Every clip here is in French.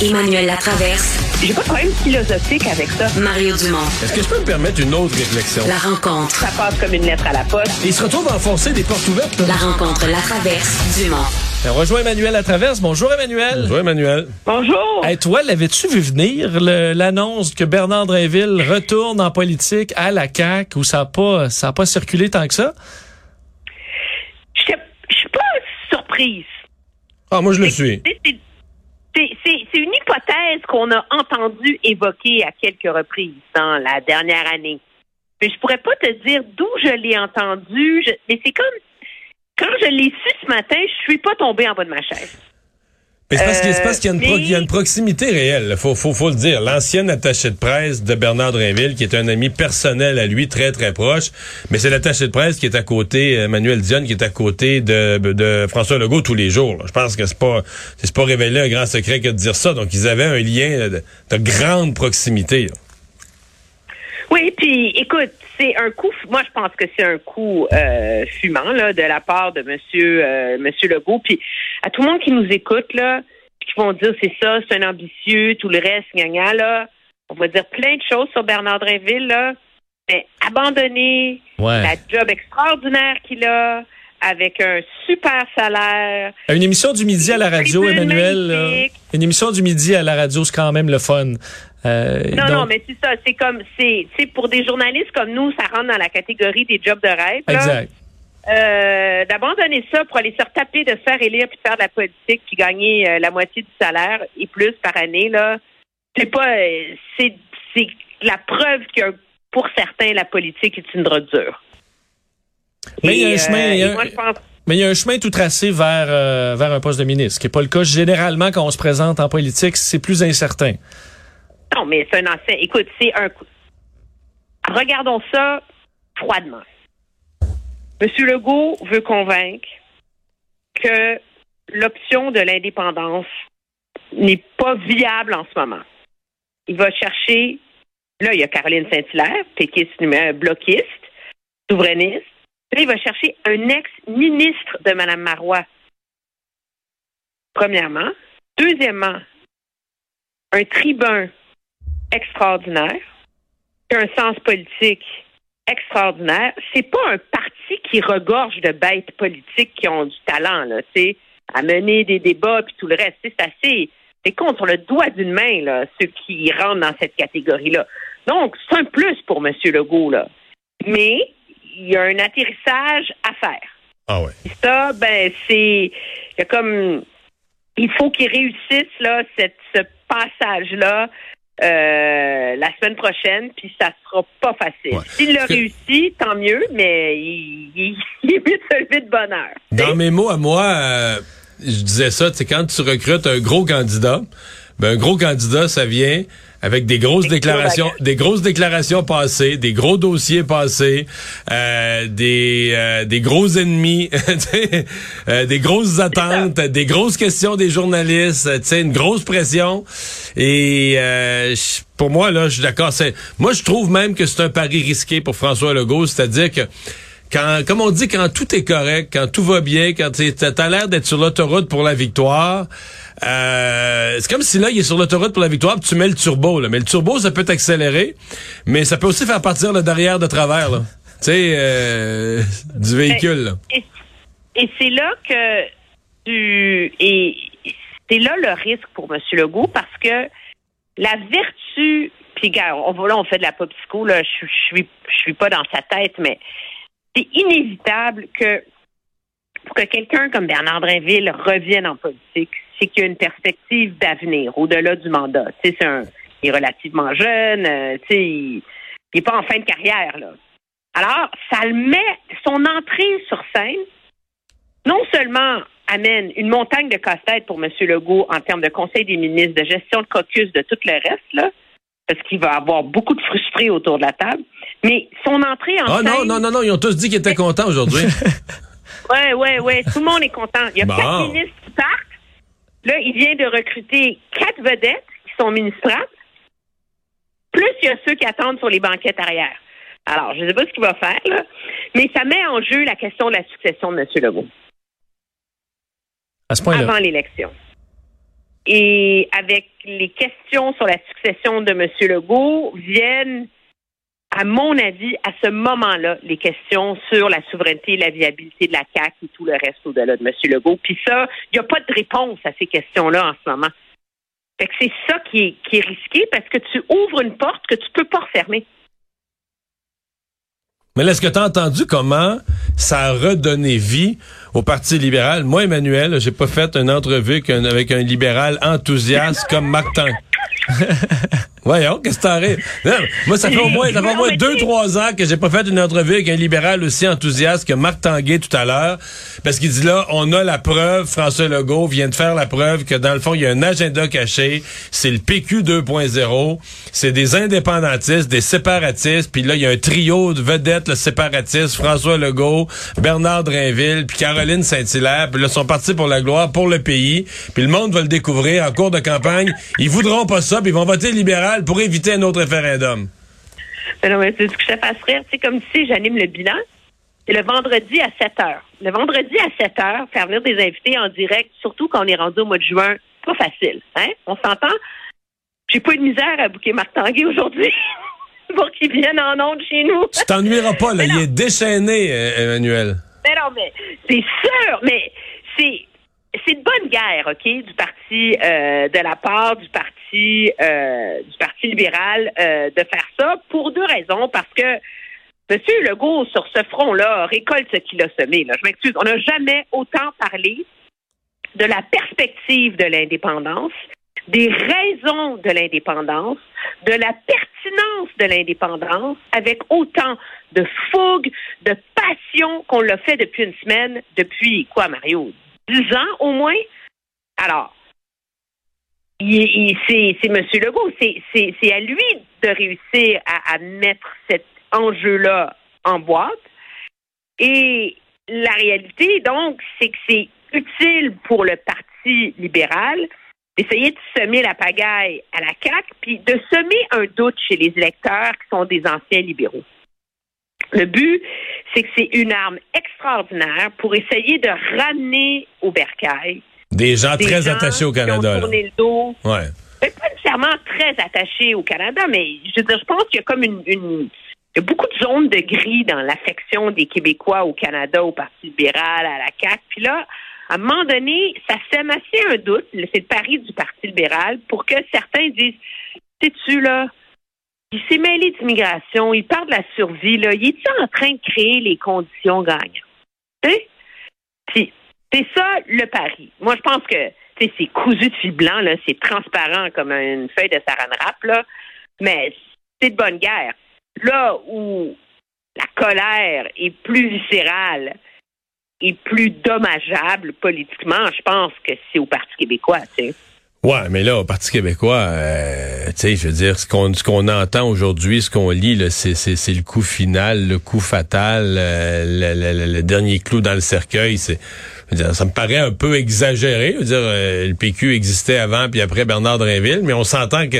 Emmanuel Latraverse. J'ai pas de problème philosophique avec ça. Mario Dumont. Est-ce que je peux me permettre une autre réflexion? La rencontre. Ça passe comme une lettre à la poste. Il se retrouve à enfoncer des portes ouvertes. La rencontre Latraverse. Dumont. On rejoint Emmanuel à Traverse. Bonjour Emmanuel. Bonjour Emmanuel. Bonjour. Hey, toi, l'avais-tu vu venir l'annonce que Bernard Drinville retourne en politique à la CAQ où ça n'a pas, ça a pas circulé tant que ça? Je suis pas surprise. Ah, moi je le suis. C'est une hypothèse qu'on a entendu évoquer à quelques reprises dans la dernière année. Mais je pourrais pas te dire d'où je l'ai entendu. je- mais c'est comme quand je l'ai su ce matin, je suis pas tombée en bas de ma chaise. Mais c'est parce qu'il y, mais- il y a une proximité réelle. Faut, faut, faut le dire. L'ancienne attaché de presse de Bernard Drinville, qui est un ami personnel à lui, très, très proche. Mais c'est l'attaché de presse qui est à côté, Emmanuel Dionne, qui est à côté de, de François Legault tous les jours. là. Je pense que c'est pas, c'est pas révélé un grand secret que de dire ça. Donc, ils avaient un lien de, de grande proximité. là. Oui, puis écoute, c'est un coup. Moi, je pense que c'est un coup euh, fumant là de la part de Monsieur euh, Monsieur Legault. Puis à tout le monde qui nous écoute là, qui vont dire c'est ça, c'est un ambitieux, tout le reste, gna là. On va dire plein de choses sur Bernard Drinville là, mais abandonner Ouais. la job extraordinaire qu'il a avec un super salaire. Une émission du midi à la radio, Emmanuel. une émission du midi à la radio, c'est quand même le fun. Euh, Non, donc- non, mais c'est ça. C'est comme, c'est, pour des journalistes comme nous, ça rentre dans la catégorie des jobs de rêve. là. Exact. Euh, d'abandonner ça pour aller se retaper, de se faire élire puis faire de la politique puis gagner euh, la moitié du salaire et plus par année, là, c'est pas, c'est, c'est la preuve que pour certains, la politique est une drogue dure. Mais il y a un chemin, il y a et un- moi, je pense Mais il y a un chemin tout tracé vers, vers un poste de ministre, ce qui n'est pas le cas généralement quand on se présente en politique, c'est plus incertain. Non, mais c'est un ancien. Écoute, c'est un coup. Regardons ça froidement. Monsieur Legault veut convaincre que l'option de l'indépendance n'est pas viable en ce moment. Il va chercher, là, il y a Caroline Saint-Hilaire, péquiste, numé- bloquiste, souverainiste. Là, il va chercher un ex-ministre de Mme Marois. Premièrement. Deuxièmement, un tribun extraordinaire, qui a un sens politique extraordinaire. C'est pas un parti qui regorge de bêtes politiques qui ont du talent, là, tu sais, à mener des débats puis tout le reste. C'est assez, c'est sur le doigt d'une main, là, ceux qui rentrent dans cette catégorie-là. Donc, c'est un plus pour M. Legault, là. Mais, il y a un atterrissage à faire. Ah ouais. Puis ça, ben, c'est il y a comme il faut qu'il réussisse là cette, ce passage-là euh, la semaine prochaine, puis ça sera pas facile. Ouais. S'il l'a réussi, tant mieux, mais il, il, il est mieux de se lever de bonne heure. Dans mes mots à moi, euh, je disais ça, c'est quand tu recrutes un gros candidat, ben un gros candidat, ça vient avec des grosses déclarations, des grosses déclarations passées, des gros dossiers passés, euh, des euh, des gros ennemis, euh, des grosses attentes, des grosses questions des journalistes, tu sais, une grosse pression. Et euh, pour moi là, je suis d'accord. C'est moi je trouve même que c'est un pari risqué pour François Legault, c'est-à-dire que quand, comme on dit, quand tout est correct, quand tout va bien, quand t'as l'air d'être sur l'autoroute pour la victoire, euh, c'est comme si là, il est sur l'autoroute pour la victoire, puis tu mets le turbo. Là. Mais le turbo, ça peut t'accélérer, mais ça peut aussi faire partir le derrière de travers. Tu sais, euh, du véhicule. là. Et, c'est là que tu et c'est là le risque pour M. Legault parce que la vertu, puis on là, on fait de la pop psycho, là, je, je suis je suis pas dans sa tête, mais c'est inévitable que pour que quelqu'un comme Bernard Drinville revienne en politique, c'est qu'il y a une perspective d'avenir au-delà du mandat. Tu sais, c'est un, il est relativement jeune, euh, tu sais, il, il est pas en fin de carrière, là. Alors, ça le met, son entrée sur scène, non seulement amène une montagne de casse-tête pour M. Legault en termes de conseil des ministres, de gestion de caucus, de tout le reste, là, parce qu'il va avoir beaucoup de frustrés autour de la table, mais son entrée en Ah scène... non, non, non, non, ils ont tous dit qu'ils étaient contents aujourd'hui. Ouais, ouais, ouais. Tout le monde est content. Il y a Bon. quatre ministres qui partent. Là, il vient de recruter quatre vedettes qui sont ministrables. Plus il y a ceux qui attendent sur les banquettes arrière. Alors, je ne sais pas ce qu'il va faire, là, mais ça met en jeu la question de la succession de M. Legault À ce point-là. avant l'élection. et avec les questions sur la succession de M. Legault viennent, à mon avis, à ce moment-là, les questions sur la souveraineté et la viabilité de la CAQ et tout le reste au-delà de M. Legault. Puis ça, il n'y a pas de réponse à ces questions-là en ce moment. Fait que c'est ça qui est, qui est risqué parce que tu ouvres une porte que tu peux pas refermer. Mais est-ce que tu as entendu comment ça a redonné vie au Parti libéral? Moi, Emmanuel, j'ai pas fait une entrevue avec un libéral enthousiaste comme Marc Voyons, qu'est-ce que t'arrives? Moi, ça fait au moins, ça fait au moins deux, trois ans que j'ai pas fait une entrevue avec un libéral aussi enthousiaste que Marc Tanguay tout à l'heure. Parce qu'il dit là, on a la preuve, François Legault vient de faire la preuve que dans le fond, il y a un agenda caché. C'est le PQ 2.0. C'est des indépendantistes, des séparatistes. Puis là, il y a un trio de vedettes, le séparatiste, François Legault, Bernard Drinville, puis Caroline Saint-Hilaire. Puis là, ils sont partis pour la gloire, pour le pays. Puis le monde va le découvrir en cours de campagne. Ils voudront pas ça, puis ils vont voter libéral pour éviter un autre référendum? Mais non, mais c'est ce que je te fasse rire. C'est comme si j'anime le bilan. C'est le vendredi à 7 heures. Le vendredi à 7 heures, faire venir des invités en direct, surtout quand on est rendu au mois de juin, pas facile. Hein? On s'entend? J'ai pas eu de misère à bouquer Marc Tanguay aujourd'hui pour qu'il vienne en onde chez nous. Tu t'ennuieras pas, là. Il est déchaîné, euh, Emmanuel. Mais non, mais c'est sûr, mais c'est c'est une bonne guerre, OK, du parti euh, de la part du parti euh, du parti libéral euh, de faire ça pour deux raisons. Parce que M. Legault, sur ce front-là, récolte ce qu'il a semé. Là. Je m'excuse. On n'a jamais autant parlé de la perspective de l'indépendance, des raisons de l'indépendance, de la pertinence de l'indépendance, avec autant de fougue, de passion qu'on l'a fait depuis une semaine, depuis quoi, Mario? 10 ans au moins? Alors, c'est M. Legault, c'est à lui de réussir à, mettre cet enjeu-là en boîte. Et la réalité, donc, c'est que c'est utile pour le Parti libéral d'essayer de semer la pagaille à la CAQ, puis de semer un doute chez les électeurs qui sont des anciens libéraux. Le but, c'est que c'est une arme extraordinaire pour essayer de ramener au bercail des gens très attachés au Canada. Qui ont tourné le dos. Ouais. Pas nécessairement très attachés au Canada, mais je veux dire, je pense qu'il y a comme une, une il y a beaucoup de zones de gris dans l'affection des Québécois au Canada, au Parti libéral, à la CAQ. Puis là, à un moment donné, ça sème assez un doute, c'est le pari du Parti libéral, pour que certains disent, sais-tu, là, il s'est mêlé d'immigration, il parle de la survie, là. Il est en train de créer les conditions gagnantes? C'est ça le pari. Moi, je pense que c'est cousu de fil blanc, là, c'est transparent comme une feuille de saran wrap, là, mais c'est de bonne guerre. Là où la colère est plus viscérale et plus dommageable politiquement, je pense que c'est au Parti québécois, tu sais. Ouais, mais là, au Parti québécois, euh, tu sais, je veux dire, ce qu'on ce qu'on entend aujourd'hui, ce qu'on lit, c'est c'est le coup final, le coup fatal, euh, le, le, dernier clou dans le cercueil. C'est, ça me paraît un peu exagéré. Je veux dire, euh, le PQ existait avant puis après Bernard Drinville, mais on s'entend que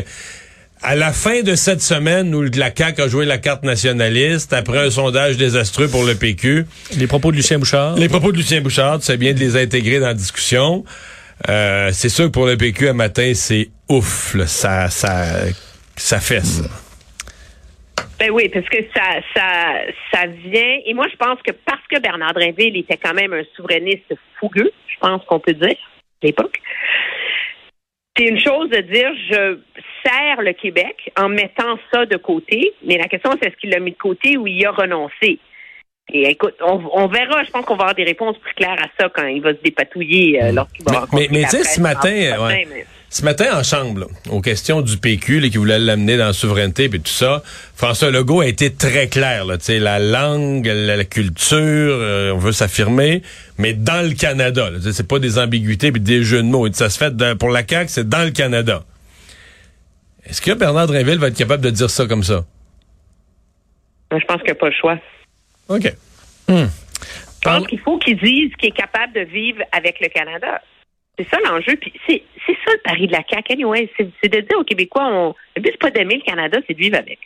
à la fin de cette semaine où la CAQ a joué la carte nationaliste, après un sondage désastreux pour le PQ. Les propos de Lucien Bouchard. Les propos de Lucien Bouchard, c'est bien de les intégrer dans la discussion. Euh, c'est sûr que pour le PQ un matin, c'est ouf, ça, ça, ça fesse. Ben oui, parce que ça, ça, ça vient. Et moi, je pense que parce que Bernard Drinville était quand même un souverainiste fougueux, je pense qu'on peut dire, à l'époque, c'est une chose de dire je sers le Québec en mettant ça de côté, mais la question c'est est-ce qu'il l'a mis de côté ou il a renoncé? Et écoute, on, verra. Je pense qu'on va avoir des réponses plus claires à ça quand il va se dépatouiller euh, lorsqu'il va Mais, mais, tu sais, ce matin, ce matin en chambre, aux questions du PQ qui voulait l'amener dans la souveraineté et tout ça, François Legault a été très clair. Là, la langue, la, culture, euh, on veut s'affirmer, mais dans le Canada. C'est pas des ambiguïtés puis des jeux de mots. Ça se fait pour la CAQ, c'est dans le Canada. Est-ce que Bernard Drinville va être capable de dire ça comme ça? Je pense qu'il n'y a pas le choix. OK. Hmm. Je pense qu'il faut qu'ils disent qu'il est capable de vivre avec le Canada. C'est ça l'enjeu. Puis c'est, ça le pari de la CAQ. Anyway. C'est, de dire aux Québécois, on, le but, c'est pas d'aimer le Canada, c'est de vivre avec.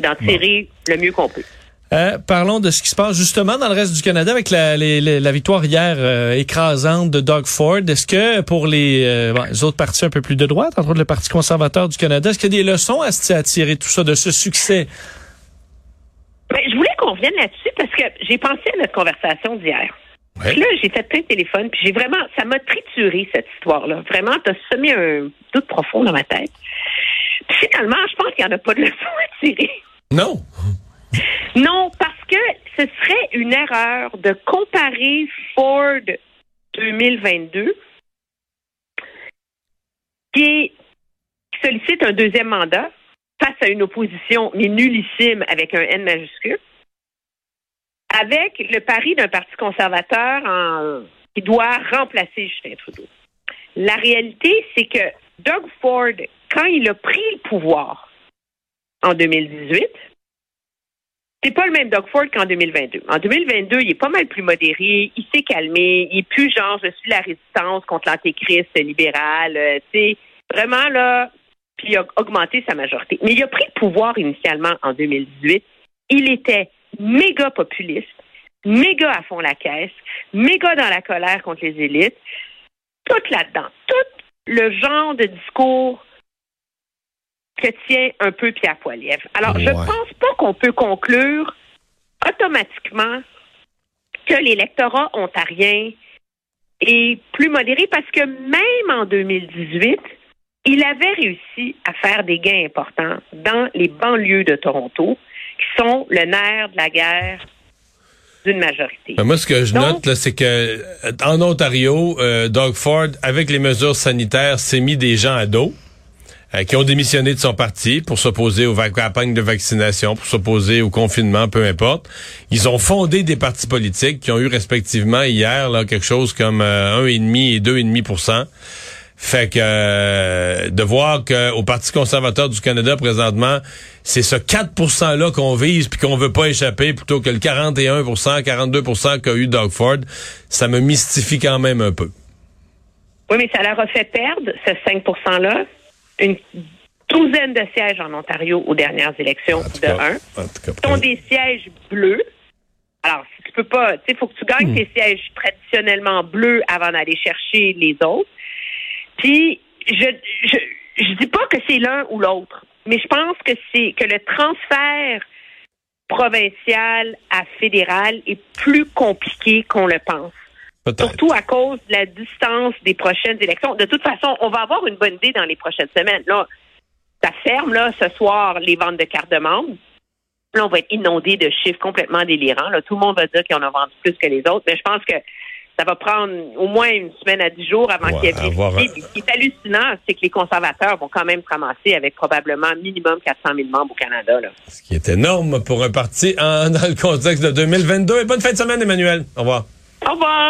d'en tirer le mieux qu'on peut. Euh, parlons de ce qui se passe justement dans le reste du Canada avec la, les- la victoire hier euh, écrasante de Doug Ford. Est-ce que pour les, euh, bon, les autres partis un peu plus de droite, entre autres le Parti conservateur du Canada, est-ce qu'il y a des leçons à, à tirer de tout ça, de ce succès? Ben, je voulais qu'on revienne là-dessus parce que j'ai pensé à notre conversation d'hier. Ouais. Puis là, j'ai fait plein de téléphones, puis j'ai vraiment, ça m'a trituré cette histoire-là. Vraiment, t'as semé un doute profond dans ma tête. Puis finalement, je pense qu'il n'y en a pas de leçon à tirer. Non. Non, parce que ce serait une erreur de comparer Ford 2022, qui, est- qui sollicite un deuxième mandat face à une opposition, mais nullissime avec un N majuscule, avec le pari d'un parti conservateur qui doit remplacer Justin Trudeau. La réalité, c'est que Doug Ford, quand il a pris le pouvoir en 2018, c'est pas le même Doug Ford qu'en 2022. En 2022, il est pas mal plus modéré, il s'est calmé, il est plus genre je suis la résistance contre l'antéchrist libéral, euh, tu sais, vraiment là, puis il a augmenté sa majorité. Mais il a pris le pouvoir initialement en 2018. Il était méga populiste, méga à fond la caisse, méga dans la colère contre les élites, tout là-dedans, tout le genre de discours que tient un peu Pierre Poilievre. Alors, je Ouais. pense pas qu'on peut conclure automatiquement que l'électorat ontarien est plus modéré parce que même en 2018, il avait réussi à faire des gains importants dans les banlieues de Toronto, qui sont le nerf de la guerre d'une majorité. Ben, moi, ce que je Donc- note, là, c'est que euh, en Ontario, euh, Doug Ford, avec les mesures sanitaires, s'est mis des gens à dos. euh, qui ont démissionné de son parti pour s'opposer aux campagnes de vaccination, pour s'opposer au confinement, peu importe. Ils ont fondé des partis politiques qui ont eu respectivement hier là, quelque chose comme euh, 1,5 et 2,5 Fait que euh, de voir qu'au Parti conservateur du Canada présentement, c'est ce 4 %-là qu'on vise puis qu'on veut pas échapper plutôt que le 41% 42% qu'a eu Doug Ford, ça me mystifie quand même un peu. Oui, mais ça leur a fait perdre, ce 5 %-là, une douzaine de sièges en Ontario aux dernières élections, de cas, un. en tout cas, Ce sont des sièges bleus. Alors, si tu peux pas, tu sais, faut que tu gagnes tes sièges traditionnellement bleus avant d'aller chercher les autres. Puis, je, je, je dis pas que c'est l'un ou l'autre, mais je pense que c'est que le transfert provincial à fédéral est plus compliqué qu'on le pense. Surtout à cause de la distance des prochaines élections. De toute façon, on va avoir une bonne idée dans les prochaines semaines. Là, ça ferme, là, ce soir, les ventes de cartes de membres. Là, on va être inondé de chiffres complètement délirants. Là, tout le monde va dire qu'on a vendu plus que les autres. Mais je pense que ça va prendre au moins une semaine à dix jours avant Ouais, qu'il y ait avoir Puis Ce qui est hallucinant, c'est que les conservateurs vont quand même se ramasser avec probablement minimum 400 000 membres au Canada. Là. Ce qui est énorme pour un parti en- dans le contexte de 2022. Et bonne fin de semaine, Emmanuel. Au revoir. Au revoir!